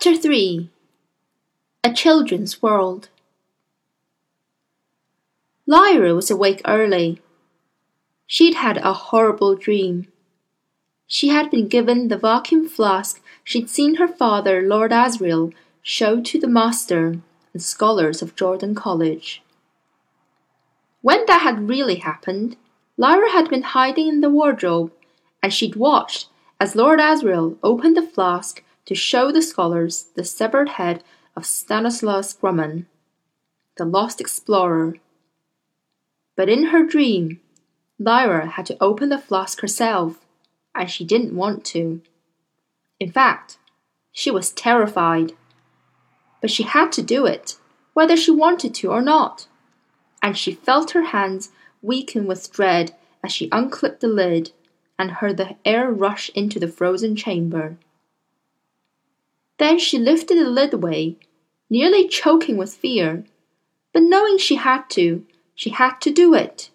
Chapter 3 A Children's World Lyra was awake early. She'd had a horrible dream. She had been given the vacuum flask she'd seen her father, Lord Asriel, show to the master and scholars of Jordan College. When that had really happened, Lyra had been hiding in the wardrobe, and she'd watched as Lord Asriel opened the flask to show the scholars the severed head of Stanislaus Grumman, the lost explorer. But in her dream, Lyra had to open the flask herself, and she didn't want to. In fact, she was terrified. But she had to do it, whether she wanted to or not, and she felt her hands weaken with dread as she unclipped the lid and heard the air rush into the frozen chamber. Then she lifted the lid away, nearly choking with fear, but knowing she had to, she had to do it.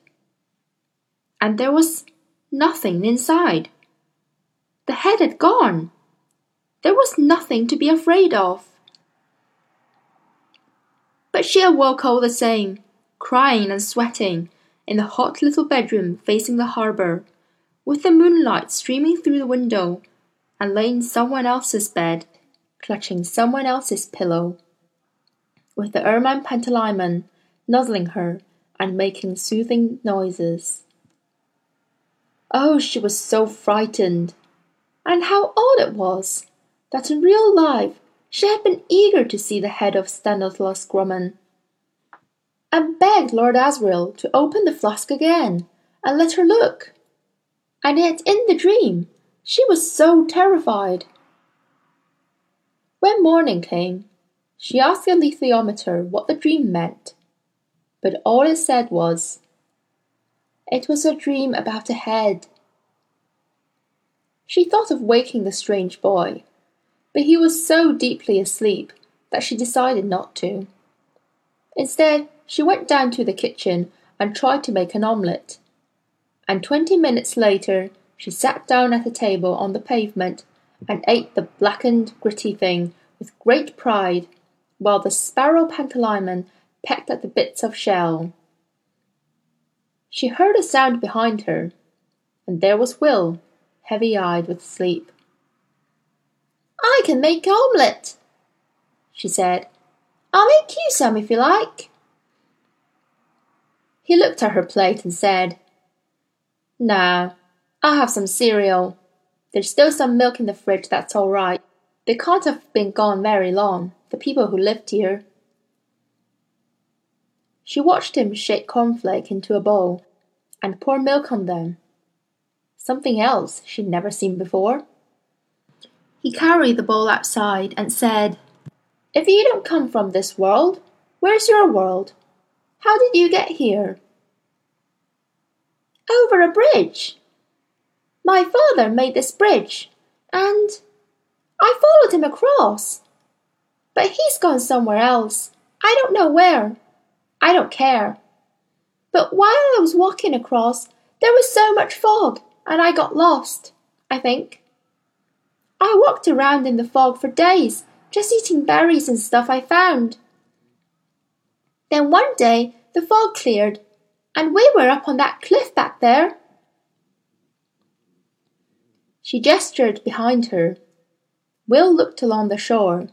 And there was nothing inside. The head had gone. There was nothing to be afraid of. But she awoke all the same, crying and sweating, in the hot little bedroom facing the harbour, with the moonlight streaming through the window, and lay in someone else's bed clutching someone else's pillow, with the ermine Pantalaimon nuzzling her and making soothing noises. Oh, she was so frightened! And how odd it was that in real life she had been eager to see the head of Stanislaus Grumman, and begged Lord Asriel to open the flask again and let her look. And yet in the dream she was so terrified when morning came, she asked the alethiometer what the dream meant, but all it said was, It was a dream about a head. She thought of waking the strange boy, but he was so deeply asleep that she decided not to. Instead, she went down to the kitchen and tried to make an omelette. And twenty minutes later, she sat down at a table on the pavement and ate the blackened, gritty thing with great pride, while the sparrow Pantalaimon pecked at the bits of shell. She heard a sound behind her, and there was Will, heavy eyed with sleep. I can make omelette, she said. I'll make you some if you like. He looked at her plate and said, Nah, I'll have some cereal. There's still some milk in the fridge, that's all right. They can't have been gone very long, the people who lived here. She watched him shake cornflake into a bowl and pour milk on them. Something else she'd never seen before. He carried the bowl outside and said, If you don't come from this world, where's your world? How did you get here? Over a bridge. My father made this bridge, and I followed him across. But he's gone somewhere else. I don't know where. I don't care. But while I was walking across, there was so much fog, and I got lost, I think. I walked around in the fog for days, just eating berries and stuff I found. Then one day the fog cleared, and we were up on that cliff back there. She gestured behind her. Will looked along the shore,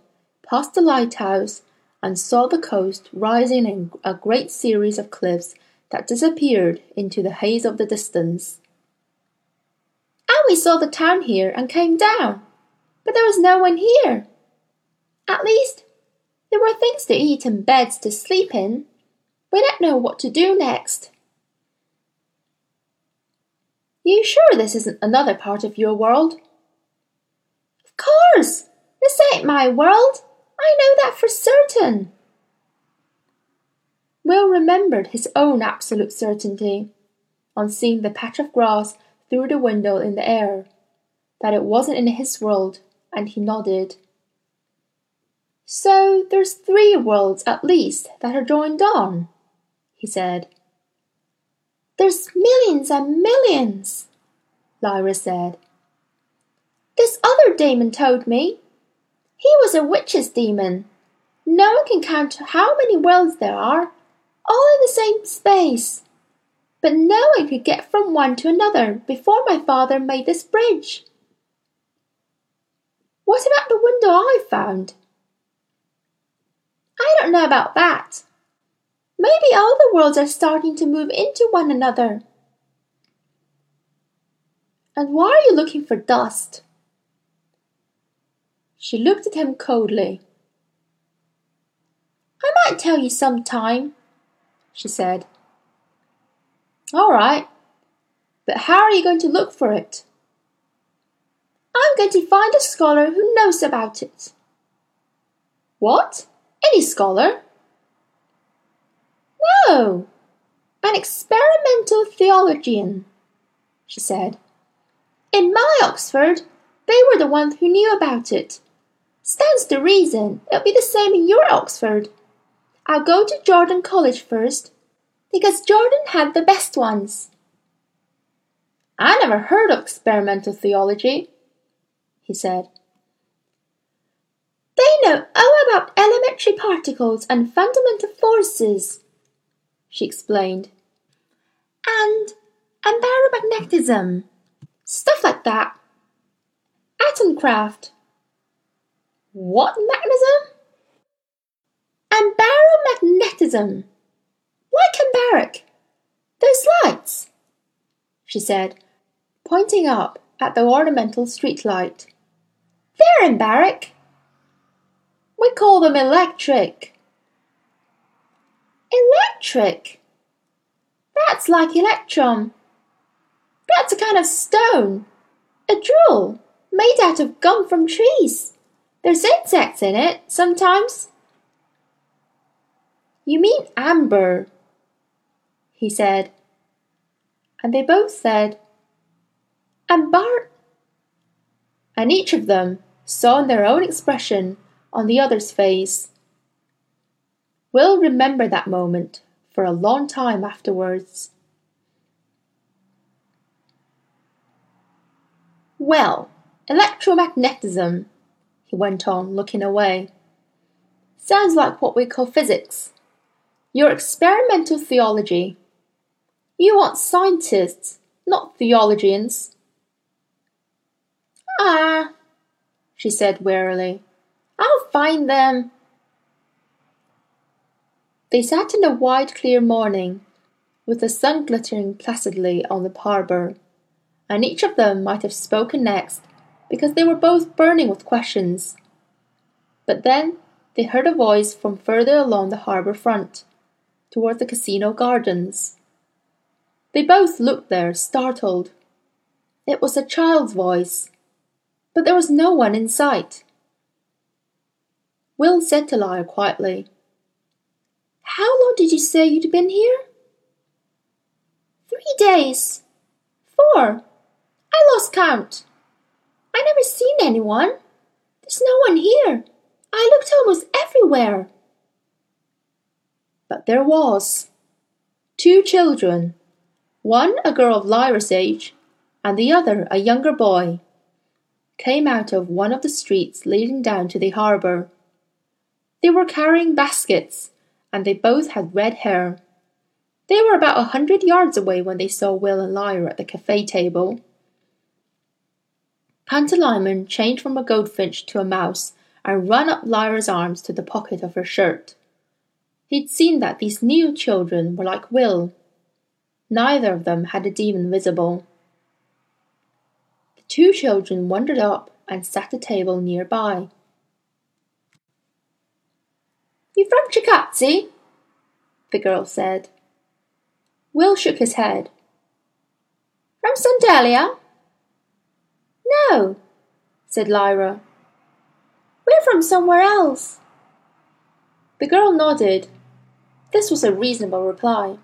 past the lighthouse, and saw the coast rising in a great series of cliffs that disappeared into the haze of the distance. And we saw the town here and came down, but there was no one here. At least, there were things to eat and beds to sleep in. We don't know what to do next. You sure this isn't another part of your world? Of course! This ain't my world. I know that for certain. Will remembered his own absolute certainty, on seeing the patch of grass through the window in the air, that it wasn't in his world, and he nodded. So there's three worlds at least that are joined on, he said. There's millions and millions, Lyra said. This other demon told me. He was a witch's demon. No one can count how many worlds there are, all in the same space. But no one could get from one to another before my father made this bridge. What about the window I found? I don't know about that. Maybe all the worlds are starting to move into one another. And why are you looking for dust? She looked at him coldly. I might tell you some time, she said. All right, but how are you going to look for it? I'm going to find a scholar who knows about it. What? Any scholar? No, an experimental theologian, she said. In my Oxford, they were the ones who knew about it. Stands to reason it'll be the same in your Oxford. I'll go to Jordan College first, because Jordan had the best ones. I never heard of experimental theology, he said. They know all about elementary particles and fundamental forces, she explained. And and anbaromagnetism. Stuff like that. Atomcraft. What mechanism? Anbaromagnetism. Like in anbaric. Those lights, she said, pointing up at the ornamental streetlight. They're anbaric. We call them electric. Electric? That's like electrum. That's a kind of stone. A drill made out of gum from trees. There's insects in it sometimes. You mean amber, he said. And they both said, Anbar. And each of them saw in their own expression on the other's face. Will remember that moment for a long time afterwards. Well, electromagnetism, he went on, looking away. Sounds like what we call physics. Your experimental theology. You want scientists, not theologians. Ah, she said wearily. I'll find them. They sat in the wide, clear morning, with the sun glittering placidly on the harbour, and each of them might have spoken next, because they were both burning with questions. But then they heard a voice from further along the harbour front, toward the casino gardens. They both looked there, startled. It was a child's voice, but there was no one in sight. Will said to Lyra quietly, How long did you say you'd been here? Three days. Four. I lost count. I never seen anyone. There's no one here. I looked almost everywhere. But there was. Two children, one a girl of Lyra's age, and the other a younger boy, came out of one of the streets leading down to the harbour. They were carrying baskets, and they both had red hair. They were about a hundred yards away when they saw Will and Lyra at the cafe table. Pantalaimon changed from a goldfinch to a mouse and ran up Lyra's arms to the pocket of her shirt. He'd seen that these new children were like Will. Neither of them had a demon visible. The two children wandered up and sat at a table near by. You from Ci'gazze? the girl said. Will shook his head. From Sant'Elia? No, said Lyra. We're from somewhere else. The girl nodded. This was a reasonable reply.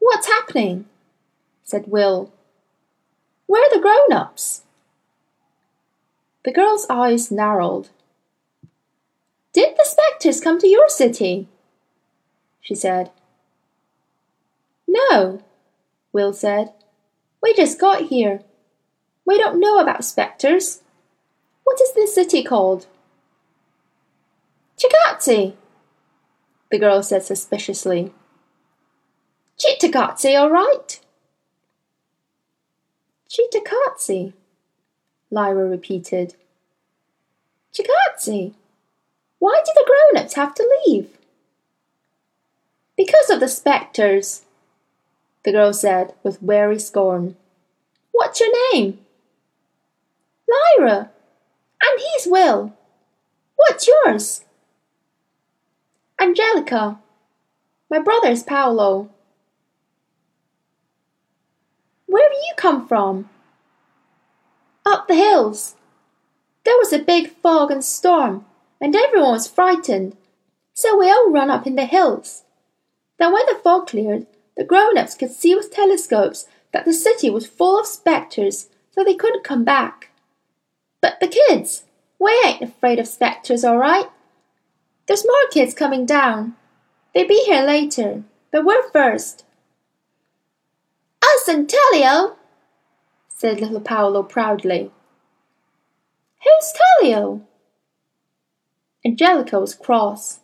What's happening? said Will. Where are the grown ups? The girl's eyes narrowed. Did the spectres come to your city? she said. No, Will said. We just got here. We don't know about spectres. What is this city called? Ci'gazze, the girl said suspiciously. Cittàgazze, all right. Cittàgazze, Lyra repeated. Ci'gazze. Why did the grown-ups have to leave? Because of the spectres, the girl said with weary scorn. What's your name? Lyra. And he's Will. What's yours? Angelica. My brother's Paolo. Where do you come from? Up the hills. There was a big fog and storm, and everyone was frightened, so we all ran up in the hills. Then when the fog cleared, the grown-ups could see with telescopes that the city was full of spectres, so they couldn't come back. But the kids, we ain't afraid of spectres, all right. There's more kids coming down. They'll be here later, but we're first. Us and Tullio, said little Paolo proudly. Who's Tullio? Angelica was cross.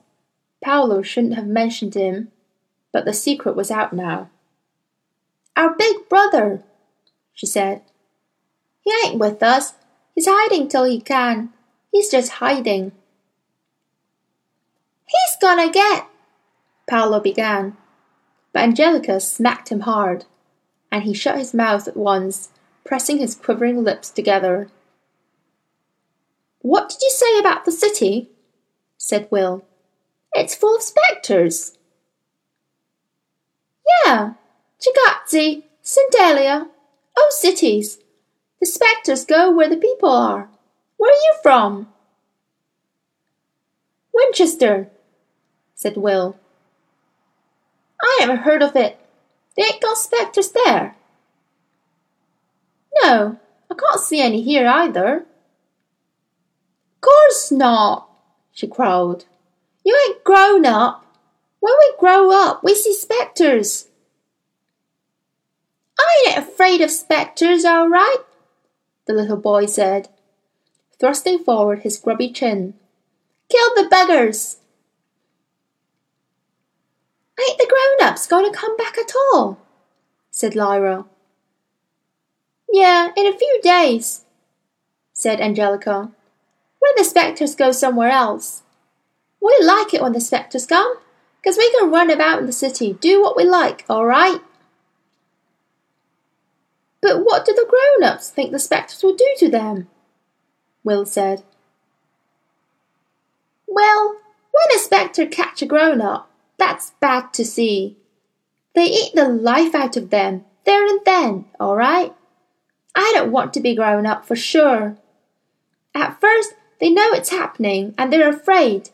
Paolo shouldn't have mentioned him, but the secret was out now. Our big brother, she said. He ain't with us. He's hiding till he can. He's just hiding. He's gonna get, Paolo began, but Angelica smacked him hard, and he shut his mouth at once, pressing his quivering lips together. What did you say about the city? Said Will. It's full of spectres. Yeah, Ci'gazze, Sant'Elia, oh cities. The spectres go where the people are. Where are you from? Winchester, said Will. I never heard of it. They ain't got spectres there. No, I can't see any here either. Course not, she crowed. You ain't grown up. When we grow up, we see spectres. I ain't afraid of spectres, all right, the little boy said, thrusting forward his grubby chin. Kill the buggers! Ain't the grown-ups going to come back at all? said Lyra. Yeah, in a few days, said Angelica. When the spectres go somewhere else. We like it when the spectres come, because we can run about in the city, do what we like, all right? But what do the grown-ups think the spectres will do to them? Will said. Well, when a spectre catch a grown-up, that's bad to see. They eat the life out of them, there and then, all right? I don't want to be grown up for sure. At first, they know it's happening and they're afraid.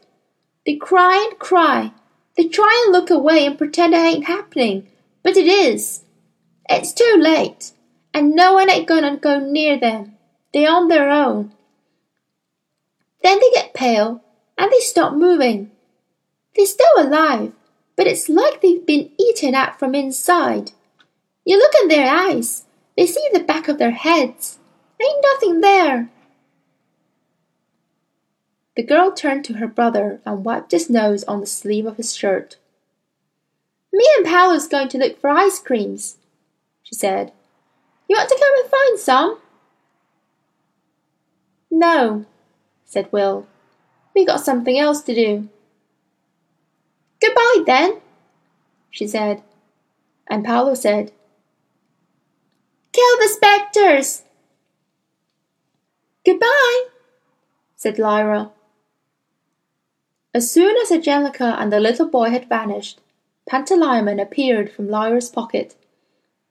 They cry and cry. They try and look away and pretend it ain't happening, but it is. It's too late and no one ain't gonna go near them. They're on their own. Then they get pale and they stop moving. They're still alive, but it's like they've been eaten out from inside. You look in their eyes, they see the back of their heads. Ain't nothing there. The girl turned to her brother and wiped his nose on the sleeve of his shirt. Me and Paolo's going to look for ice creams, she said. You want to come and find some? No, said Will. We got something else to do. Goodbye then, she said. And Paolo said, Kill the spectres! Goodbye, said Lyra. As soon as Angelica and the little boy had vanished, Pantalaimon appeared from Lyra's pocket.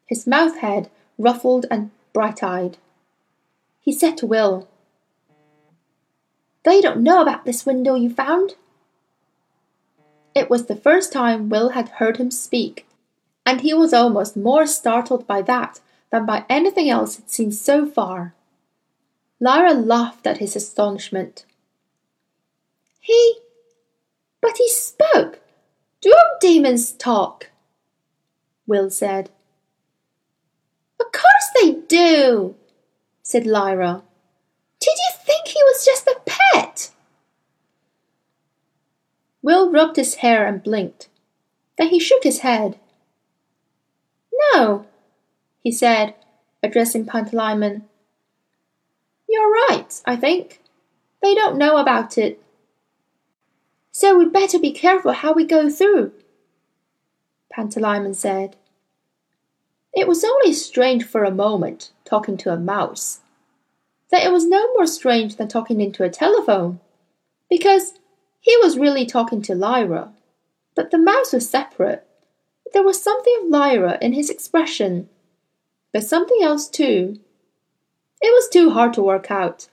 His mouth head ruffled and bright-eyed. He said to Will, They don't know about this window you found. It was the first time Will had heard him speak, and he was almost more startled by that than by anything else he'd seen so far. Lyra laughed at his astonishment. He. But he spoke! Do demons talk? Will said. Of course they do, said Lyra. Did you think he was just a pet. Will rubbed his hair and blinked. Then he shook his head. No, he said, addressing Pantalaimon. You're right, I think. They don't know about it. So we'd better be careful how we go through, Pantalaimon said. It was only strange for a moment, talking to a mouse. That it was no more strange than talking into a telephone, because he was really talking to Lyra, but the mouse was separate. There was something of Lyra in his expression, but something else too. It was too hard to work out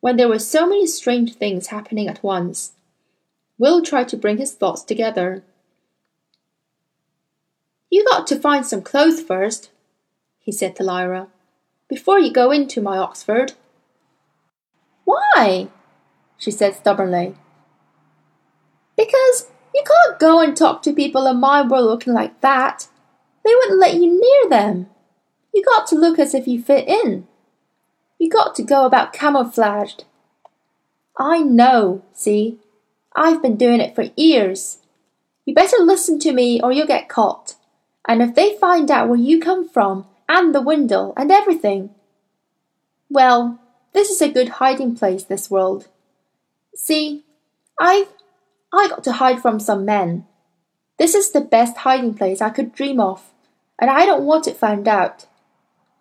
when there were so many strange things happening at once. Will tried to bring his thoughts together. You got to find some clothes first, he said to Lyra, before you go into my Oxford. Why? she said stubbornly. Because you can't go and talk to people in my world looking like that. They wouldn't let you near them. You got to look as if you fit in. You got to go about camouflaged. I know, see? I've been doing it for years. You better listen to me or you'll get caught. And if they find out where you come from, and the window, and everything, well, this is a good hiding place, this world. See, I've I got to hide from some men. This is the best hiding place I could dream of, and I don't want it found out.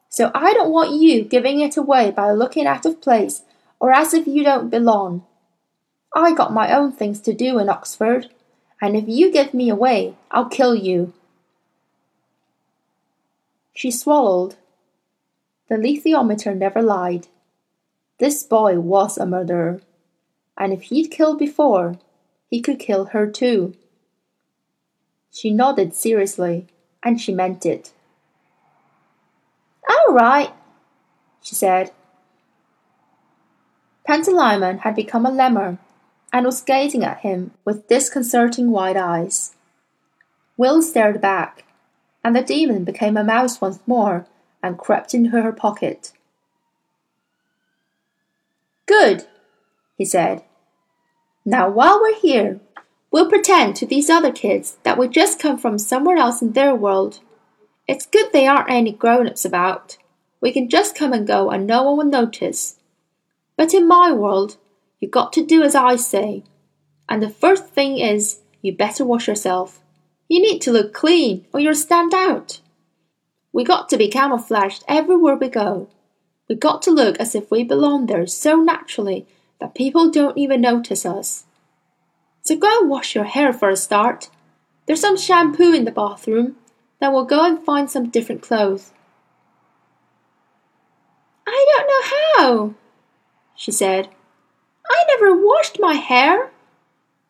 So I don't want you giving it away by looking out of place or as if you don't belong. I got my own things to do in Oxford, and if you give me away, I'll kill you. She swallowed. The alethiometer never lied. This boy was a murderer, and if he'd killed before, he could kill her too. She nodded seriously, and she meant it. All right, she said. Pantalaimon had become a lemur and was gazing at him with disconcerting wide eyes. Will stared back, and the demon became a mouse once more and crept into her pocket. Good, he said. Now, while we're here, we'll pretend to these other kids that we just come from somewhere else in their world. It's good they aren't any grown ups about. We can just come and go and no one will notice. But in my world, you got to do as I say. And the first thing is, you better wash yourself. You need to look clean or you'll stand out. We got to be camouflaged everywhere we go. We got to look as if we belong there so naturally that people don't even notice us. So go and wash your hair for a start. There's some shampoo in the bathroom. Then we'll go and find some different clothes. I don't know how, she said. I never washed my hair.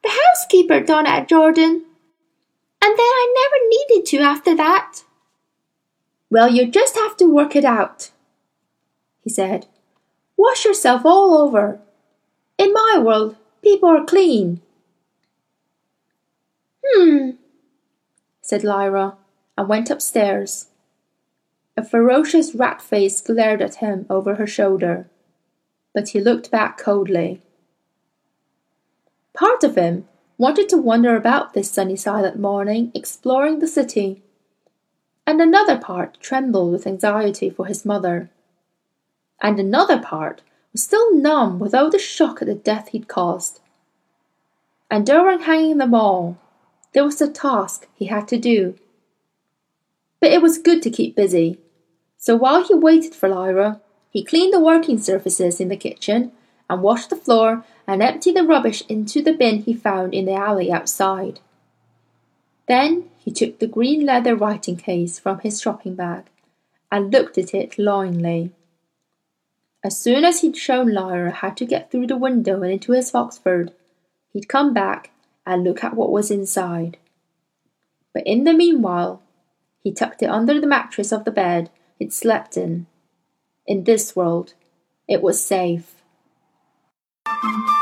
The housekeeper done it Jordan. And then I never needed to after that. Well, you just have to work it out, he said. Wash yourself all over. In my world, people are clean. Hmm, said Lyra, and went upstairs. A ferocious rat face glared at him over her shoulder, but he looked back coldly. Part of him wanted to wander about this sunny silent morning, exploring the city, and another part trembled with anxiety for his mother, and another part was still numb with all the shock at the death he'd caused. And during hanging them all, there was a task he had to do. But it was good to keep busy, so while he waited for Lyra, he cleaned the working surfaces in the kitchen and washed the floor and emptied the rubbish into the bin he found in the alley outside. Then he took the green leather writing case from his shopping bag and looked at it longingly. As soon as he'd shown Lyra how to get through the window and into his Oxford, he'd come back and look at what was inside. But in the meanwhile, he tucked it under the mattress of the bed he'd slept in. In this world, it was safe. Thank you.